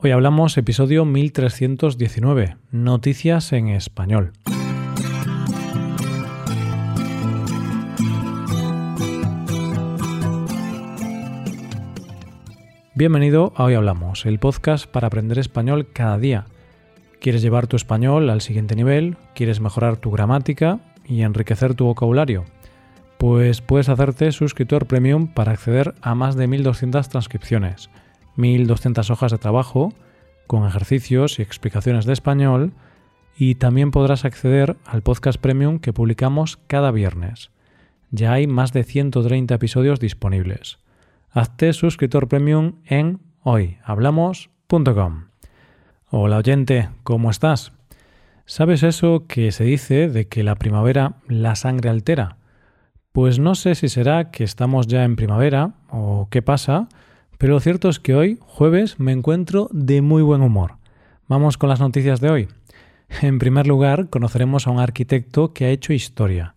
Hoy hablamos episodio 1319, Noticias en Español. Bienvenido a Hoy Hablamos, el podcast para aprender español cada día. ¿Quieres llevar tu español al siguiente nivel? ¿Quieres mejorar tu gramática y enriquecer tu vocabulario? Pues puedes hacerte suscriptor premium para acceder a más de 1200 transcripciones 1.200 hojas de trabajo con ejercicios y explicaciones de español y también podrás acceder al podcast premium que publicamos cada viernes. Ya hay más de 130 episodios disponibles. Hazte suscriptor premium en hoyhablamos.com. Hola oyente, ¿cómo estás? ¿Sabes eso que se dice de que la primavera la sangre altera? Pues no sé si será que estamos ya en primavera o qué pasa, pero lo cierto es que hoy, jueves, me encuentro de muy buen humor. Vamos con las noticias de hoy. En primer lugar, conoceremos a un arquitecto que ha hecho historia.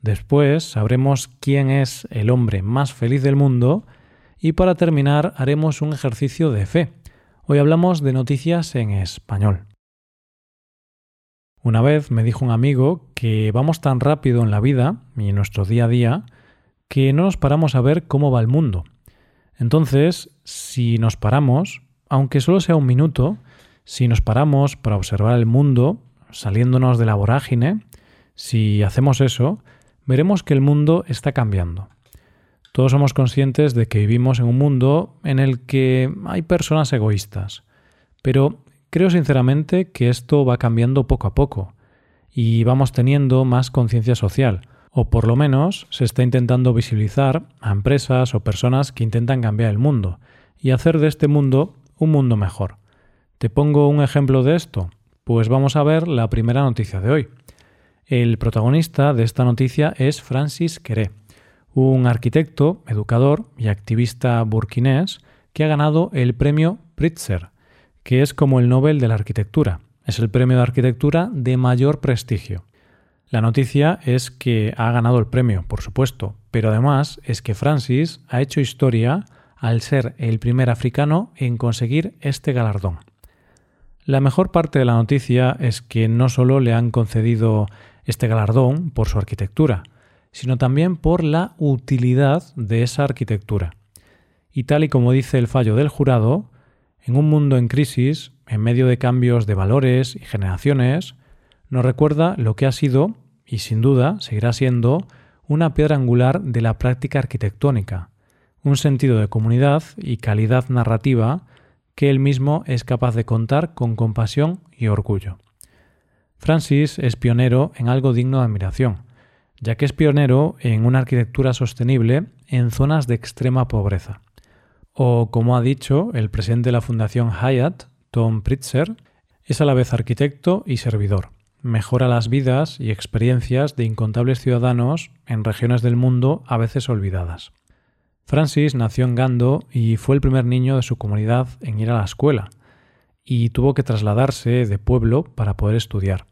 Después sabremos quién es el hombre más feliz del mundo y para terminar haremos un ejercicio de fe. Hoy hablamos de noticias en español. Una vez me dijo un amigo que vamos tan rápido en la vida y en nuestro día a día que no nos paramos a ver cómo va el mundo. Entonces, si nos paramos, aunque solo sea un minuto, si nos paramos para observar el mundo, saliéndonos de la vorágine, si hacemos eso, veremos que el mundo está cambiando. Todos somos conscientes de que vivimos en un mundo en el que hay personas egoístas, pero creo sinceramente que esto va cambiando poco a poco y vamos teniendo más conciencia social, o por lo menos se está intentando visibilizar a empresas o personas que intentan cambiar el mundo y hacer de este mundo un mundo mejor. ¿Te pongo un ejemplo de esto? Pues vamos a ver la primera noticia de hoy. El protagonista de esta noticia es Francis Queré, un arquitecto, educador y activista burkinés que ha ganado el premio Pritzker, que es como el Nobel de la Arquitectura. Es el premio de arquitectura de mayor prestigio. La noticia es que ha ganado el premio, por supuesto, pero además es que Francis ha hecho historia al ser el primer africano en conseguir este galardón. La mejor parte de la noticia es que no solo le han concedido este galardón por su arquitectura, sino también por la utilidad de esa arquitectura. Y tal y como dice el fallo del jurado, en un mundo en crisis, en medio de cambios de valores y generaciones, nos recuerda lo que ha sido y sin duda seguirá siendo una piedra angular de la práctica arquitectónica, un sentido de comunidad y calidad narrativa que él mismo es capaz de contar con compasión y orgullo. Francis es pionero en algo digno de admiración, ya que es pionero en una arquitectura sostenible en zonas de extrema pobreza. O, como ha dicho el presidente de la Fundación Hyatt, Tom Pritzker, es a la vez arquitecto y servidor mejora las vidas y experiencias de incontables ciudadanos en regiones del mundo a veces olvidadas. Francis nació en Gando y fue el primer niño de su comunidad en ir a la escuela, y tuvo que trasladarse de pueblo para poder estudiar.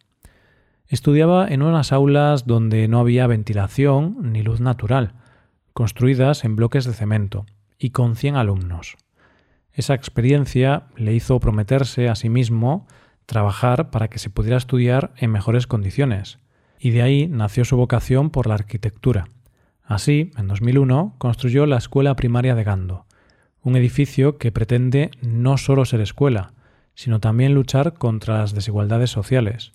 Estudiaba en unas aulas donde no había ventilación ni luz natural, construidas en bloques de cemento, y con 100 alumnos. Esa experiencia le hizo prometerse a sí mismo trabajar para que se pudiera estudiar en mejores condiciones, y de ahí nació su vocación por la arquitectura. Así, en 2001, construyó la Escuela Primaria de Gando, un edificio que pretende no solo ser escuela, sino también luchar contra las desigualdades sociales.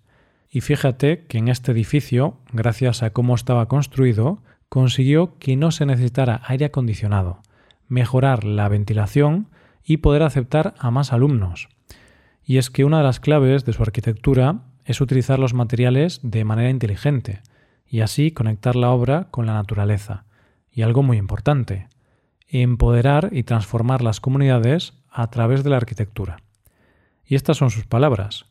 Y fíjate que en este edificio, gracias a cómo estaba construido, consiguió que no se necesitara aire acondicionado, mejorar la ventilación y poder aceptar a más alumnos, y es que una de las claves de su arquitectura es utilizar los materiales de manera inteligente y así conectar la obra con la naturaleza. Y algo muy importante, empoderar y transformar las comunidades a través de la arquitectura. Y estas son sus palabras.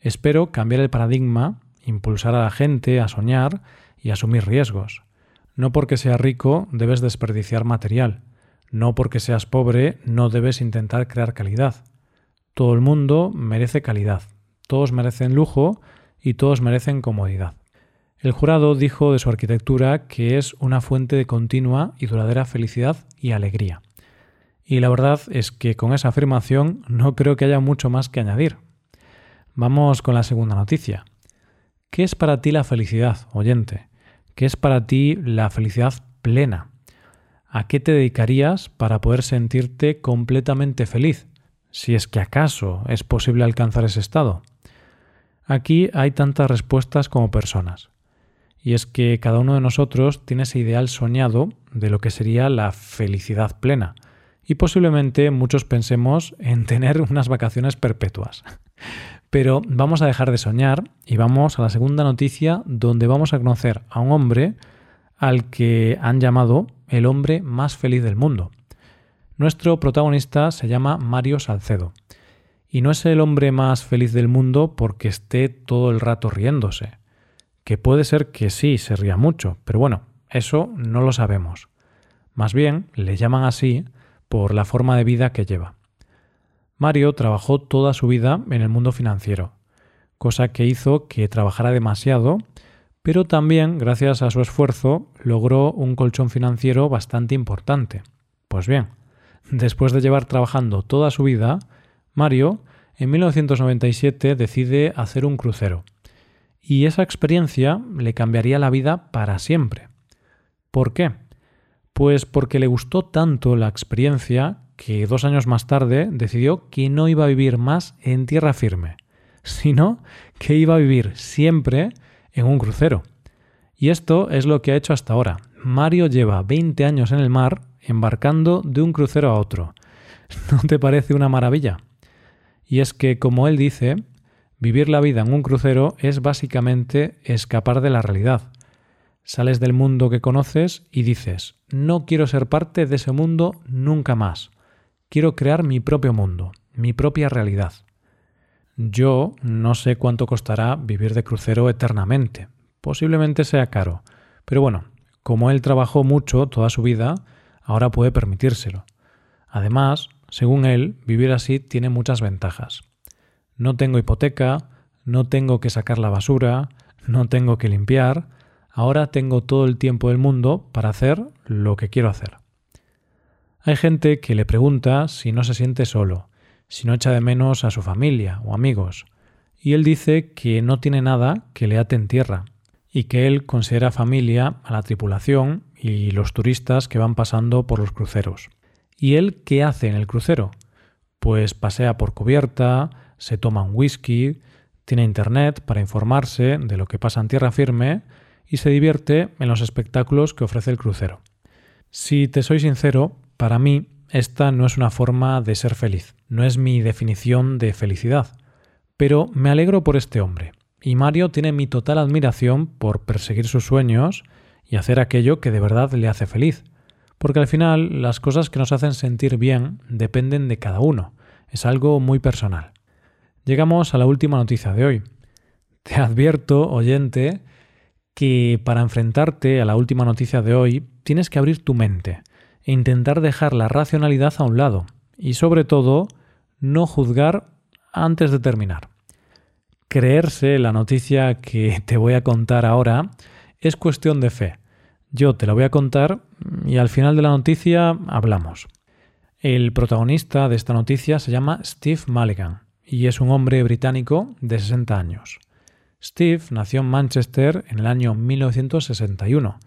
Espero cambiar el paradigma, impulsar a la gente a soñar y asumir riesgos. No porque seas rico debes desperdiciar material. No porque seas pobre no debes intentar crear calidad. Todo el mundo merece calidad, todos merecen lujo y todos merecen comodidad. El jurado dijo de su arquitectura que es una fuente de continua y duradera felicidad y alegría. Y la verdad es que con esa afirmación no creo que haya mucho más que añadir. Vamos con la segunda noticia. ¿Qué es para ti la felicidad, oyente? ¿Qué es para ti la felicidad plena? ¿A qué te dedicarías para poder sentirte completamente feliz? Si es que acaso es posible alcanzar ese estado. Aquí hay tantas respuestas como personas. Y es que cada uno de nosotros tiene ese ideal soñado de lo que sería la felicidad plena. Y posiblemente muchos pensemos en tener unas vacaciones perpetuas. Pero vamos a dejar de soñar y vamos a la segunda noticia donde vamos a conocer a un hombre al que han llamado el hombre más feliz del mundo. Nuestro protagonista se llama Mario Salcedo. Y no es el hombre más feliz del mundo porque esté todo el rato riéndose que puede ser que sí se ría mucho, pero bueno, eso no lo sabemos. Más bien, le llaman así por la forma de vida que lleva. Mario trabajó toda su vida en el mundo financiero, cosa que hizo que trabajara demasiado, pero también, gracias a su esfuerzo, logró un colchón financiero bastante importante. Pues bien, después de llevar trabajando toda su vida, Mario, en 1997 decide hacer un crucero y esa experiencia le cambiaría la vida para siempre. ¿Por qué? Pues porque le gustó tanto la experiencia que dos años más tarde decidió que no iba a vivir más en tierra firme, sino que iba a vivir siempre en un crucero. Y esto es lo que ha hecho hasta ahora. Mario lleva 20 años en el mar embarcando de un crucero a otro. ¿No te parece una maravilla? Y es que, como él dice, Vivir la vida en un crucero es básicamente escapar de la realidad. Sales del mundo que conoces y dices, no quiero ser parte de ese mundo nunca más. Quiero crear mi propio mundo, mi propia realidad. Yo no sé cuánto costará vivir de crucero eternamente. Posiblemente sea caro. Pero bueno, como él trabajó mucho toda su vida, ahora puede permitírselo. Además, según él, vivir así tiene muchas ventajas. No tengo hipoteca, no tengo que sacar la basura, no tengo que limpiar, ahora tengo todo el tiempo del mundo para hacer lo que quiero hacer. Hay gente que le pregunta si no se siente solo, si no echa de menos a su familia o amigos, y él dice que no tiene nada que le ate en tierra, y que él considera familia a la tripulación y los turistas que van pasando por los cruceros. ¿Y él qué hace en el crucero? Pues pasea por cubierta, se toma un whisky, tiene internet para informarse de lo que pasa en tierra firme y se divierte en los espectáculos que ofrece el crucero. Si te soy sincero, para mí esta no es una forma de ser feliz, no es mi definición de felicidad, pero me alegro por este hombre, y Mario tiene mi total admiración por perseguir sus sueños y hacer aquello que de verdad le hace feliz, porque al final las cosas que nos hacen sentir bien dependen de cada uno, es algo muy personal. Llegamos a la última noticia de hoy. Te advierto, oyente, que para enfrentarte a la última noticia de hoy tienes que abrir tu mente e intentar dejar la racionalidad a un lado y sobre todo no juzgar antes de terminar. Creerse la noticia que te voy a contar ahora es cuestión de fe. Yo te la voy a contar y al final de la noticia hablamos. El protagonista de esta noticia se llama Steve Mulligan y es un hombre británico de 60 años. Steve nació en Manchester en el año 1961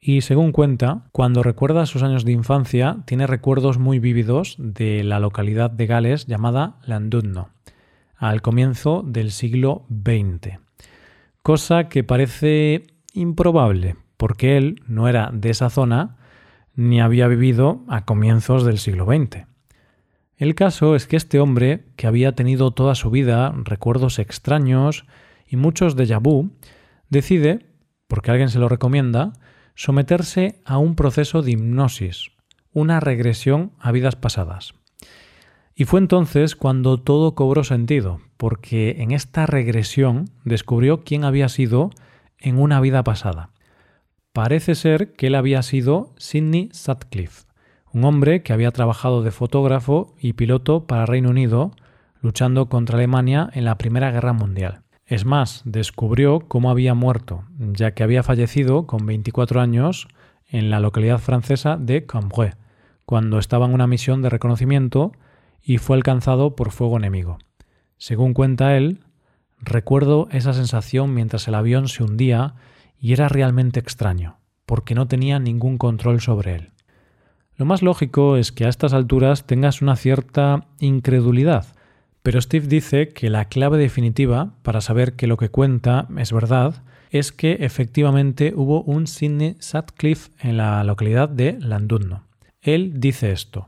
y según cuenta, cuando recuerda sus años de infancia, tiene recuerdos muy vívidos de la localidad de Gales llamada Landudno, al comienzo del siglo XX. Cosa que parece improbable, porque él no era de esa zona ni había vivido a comienzos del siglo XX. El caso es que este hombre, que había tenido toda su vida recuerdos extraños y muchos déjà vu, decide, porque alguien se lo recomienda, someterse a un proceso de hipnosis, una regresión a vidas pasadas. Y fue entonces cuando todo cobró sentido, porque en esta regresión descubrió quién había sido en una vida pasada. Parece ser que él había sido Sidney Sutcliffe, un hombre que había trabajado de fotógrafo y piloto para Reino Unido, luchando contra Alemania en la Primera Guerra Mundial. Es más, descubrió cómo había muerto, ya que había fallecido con 24 años en la localidad francesa de Cambrai, cuando estaba en una misión de reconocimiento y fue alcanzado por fuego enemigo. Según cuenta él, recuerdo esa sensación mientras el avión se hundía y era realmente extraño, porque no tenía ningún control sobre él. Lo más lógico es que a estas alturas tengas una cierta incredulidad, pero Steve dice que la clave definitiva para saber que lo que cuenta es verdad es que efectivamente hubo un Sidney Sutcliffe en la localidad de Landudno. Él dice esto.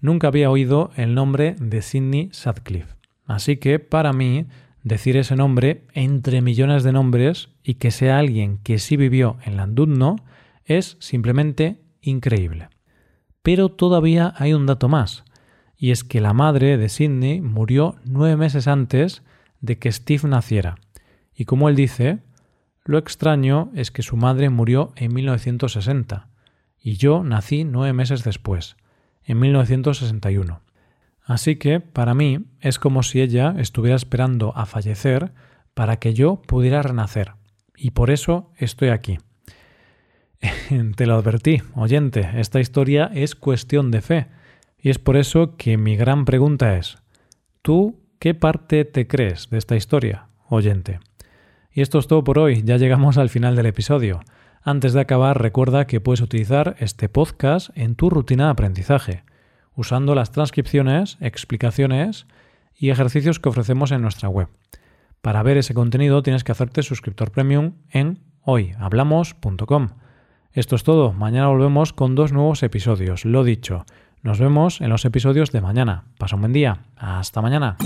Nunca había oído el nombre de Sidney Sutcliffe. Así que, para mí, decir ese nombre entre millones de nombres y que sea alguien que sí vivió en Landudno es simplemente increíble. Pero todavía hay un dato más, y es que la madre de Sidney murió nueve meses antes de que Steve naciera. Y como él dice, lo extraño es que su madre murió en 1960 y yo nací nueve meses después, en 1961. Así que, para mí, es como si ella estuviera esperando a fallecer para que yo pudiera renacer. Y por eso estoy aquí. Te lo advertí, oyente, esta historia es cuestión de fe. Y es por eso que mi gran pregunta es, ¿tú qué parte te crees de esta historia, oyente? Y esto es todo por hoy, ya llegamos al final del episodio. Antes de acabar, recuerda que puedes utilizar este podcast en tu rutina de aprendizaje, usando las transcripciones, explicaciones y ejercicios que ofrecemos en nuestra web. Para ver ese contenido tienes que hacerte suscriptor premium en hoyhablamos.com. Esto es todo, mañana volvemos con dos nuevos episodios, lo dicho. Nos vemos en los episodios de mañana. Pasa un buen día. Hasta mañana.